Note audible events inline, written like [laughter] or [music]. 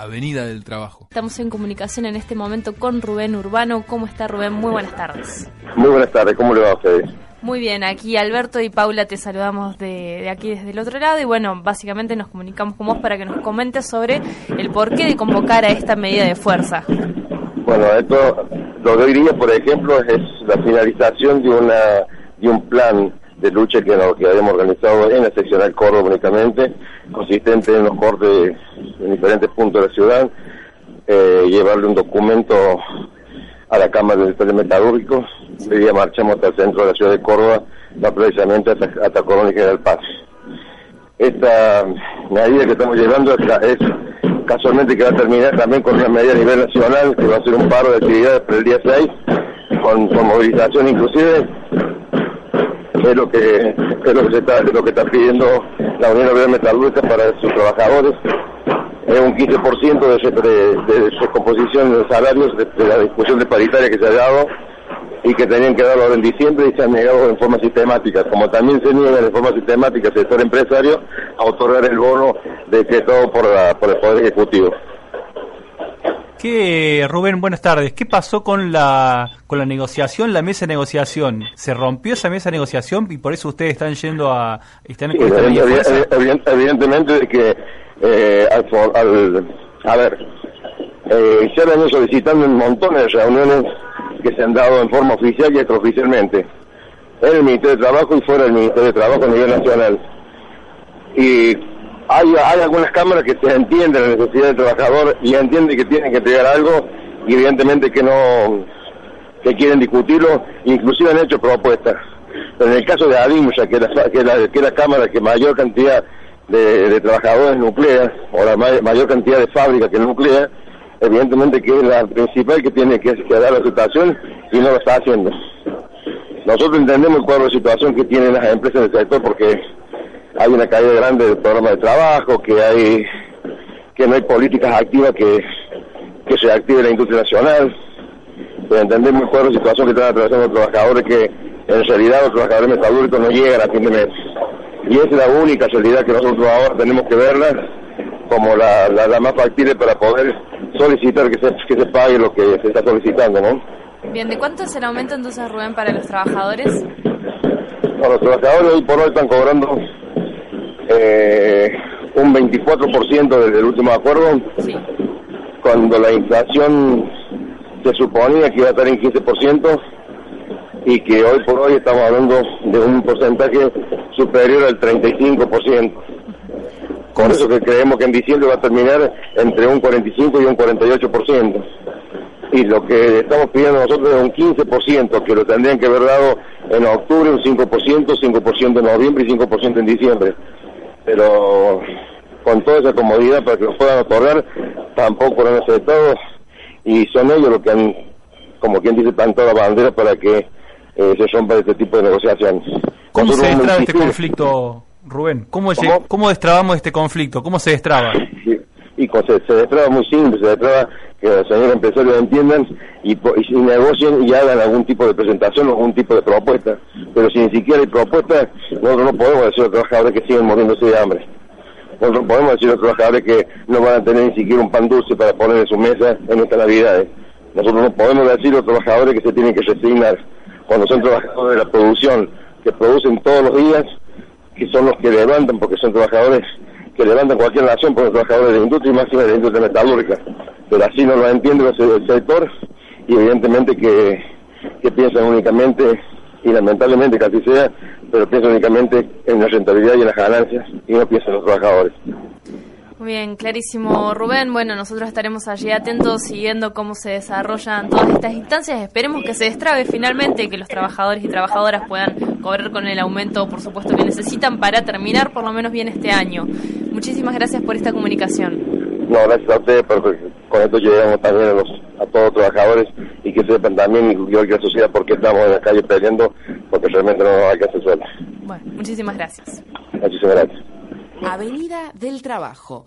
Avenida del Trabajo. Estamos en comunicación en este momento con Rubén Urbano. ¿Cómo está Rubén? Muy buenas tardes. Muy buenas tardes, ¿cómo le va a ustedes? Muy bien, aquí Alberto y Paula te saludamos de, de, aquí desde el otro lado y bueno, básicamente nos comunicamos con vos para que nos comentes sobre el porqué de convocar a esta medida de fuerza. Bueno, esto lo que diría, por ejemplo, es la finalización de una de un plan de lucha que, que habíamos organizado en la seccional Córdoba únicamente, consistente en los cortes en diferentes puntos de la ciudad, eh, llevarle un documento a la Cámara de Metalúrgicos, de día marchamos hasta el centro de la ciudad de Córdoba, va precisamente hasta, hasta Corona y General Paz. Esta medida que estamos llevando es, es casualmente que va a terminar también con una medida a nivel nacional, que va a ser un paro de actividades para el día 6, con, movilización inclusive, es lo que es lo que se está lo que está pidiendo la Unión Obrera Metalúrgica para sus trabajadores un 15% de, de, de, su composición de salarios de, de, la discusión de paritaria que se ha dado y que tenían que darlo en diciembre y se han negado en forma sistemática, como también se niega en forma sistemática el sector empresario a otorgar el bono decretado por, la, por el Poder Ejecutivo. ¿Qué, Rubén, buenas tardes. ¿Qué pasó con la con la negociación, la mesa de negociación? ¿Se rompió esa mesa de negociación y por eso ustedes están yendo a... Están sí, evidentemente que eh, al, al, a ver, eh, se han venido solicitando un montón de reuniones que se han dado en forma oficial y extraoficialmente en el Ministerio de Trabajo y fuera del Ministerio de Trabajo a nivel nacional. Y hay, hay algunas cámaras que se entienden la necesidad del trabajador y entienden que tienen que entregar algo y evidentemente que no que quieren discutirlo, inclusive han hecho propuestas. Pero en el caso de Adimusa, que es la, que la, que la cámara que mayor cantidad de, de trabajadores nucleas, o la may, mayor cantidad de fábricas que nuclea, evidentemente que es la principal que tiene que, dar la situación y no lo está haciendo. Nosotros entendemos el cuadro de situación que tienen las empresas del sector porque hay una caída grande del programa de trabajo, que hay que no hay políticas activas que, que se active la industria nacional. Pero entendemos el cuadro de situación que están atravesando los trabajadores que en realidad los trabajadores metalúrgicos no llegan a fin de mes. Y es la única realidad que nosotros ahora tenemos que verla como la, la, la más factible para poder solicitar que se, que se pague lo que se está solicitando, ¿no? Bien, ¿de cuánto es el aumento entonces, Rubén, para los trabajadores? No, los trabajadores hoy por hoy están cobrando eh, un 24% desde el último acuerdo, sí. cuando la inflación se suponía que iba a estar en 15% y que hoy por hoy estamos hablando de un porcentaje superior al 35%. Por eso que creemos que en diciembre va a terminar entre un 45 y un 48%. Y lo que estamos pidiendo nosotros es un 15%, que lo tendrían que haber dado en octubre, un 5%, 5% en noviembre y 5% en diciembre. Pero con toda esa comodidad para que lo puedan otorgar, tampoco lo han aceptado y son ellos los que han, como quien dice, plantado la bandera para que eh, se rompa este tipo de negociaciones. ¿Cómo se destraba este conflicto, Rubén? ¿Cómo, ¿Cómo? ¿Cómo destrabamos este conflicto? ¿Cómo se destraba? [laughs] Y se, se destraba muy simple, se destraba que los señores empresarios entiendan y, negocien y hagan algún tipo de presentación o algún tipo de propuesta. Pero si ni siquiera hay propuesta, nosotros no podemos decir a los trabajadores que siguen muriéndose de hambre. Nosotros podemos decir a los trabajadores que no van a tener ni siquiera un pan dulce para poner en su mesa en esta Navidad. Nosotros no podemos decir a los trabajadores que se tienen que resignar cuando son trabajadores de la producción, que producen todos los días, que son los que levantan, porque son trabajadores que levantan cualquier nación, porque son trabajadores de la industria y más de la industria metalúrgica. Pero así no lo entiende el sector y evidentemente que, que piensan únicamente, y lamentablemente que así sea, pero piensan únicamente en la rentabilidad y en las ganancias y no piensan en los trabajadores. Muy bien, clarísimo Rubén. Bueno, nosotros estaremos allí atentos siguiendo cómo se desarrollan todas estas instancias. Esperemos que se destrabe finalmente que los trabajadores y trabajadoras puedan cobrar con el aumento, por supuesto, que necesitan para terminar por lo menos bien este año. Muchísimas gracias por esta comunicación. No, gracias a ustedes por con esto llegamos también a, los, a todos los trabajadores y que sepan también, y yo que la sociedad, por qué estamos en la calle peleando, porque realmente no nos alcanza sueldo. Bueno, muchísimas gracias. Muchísimas gracias. Avenida del Trabajo.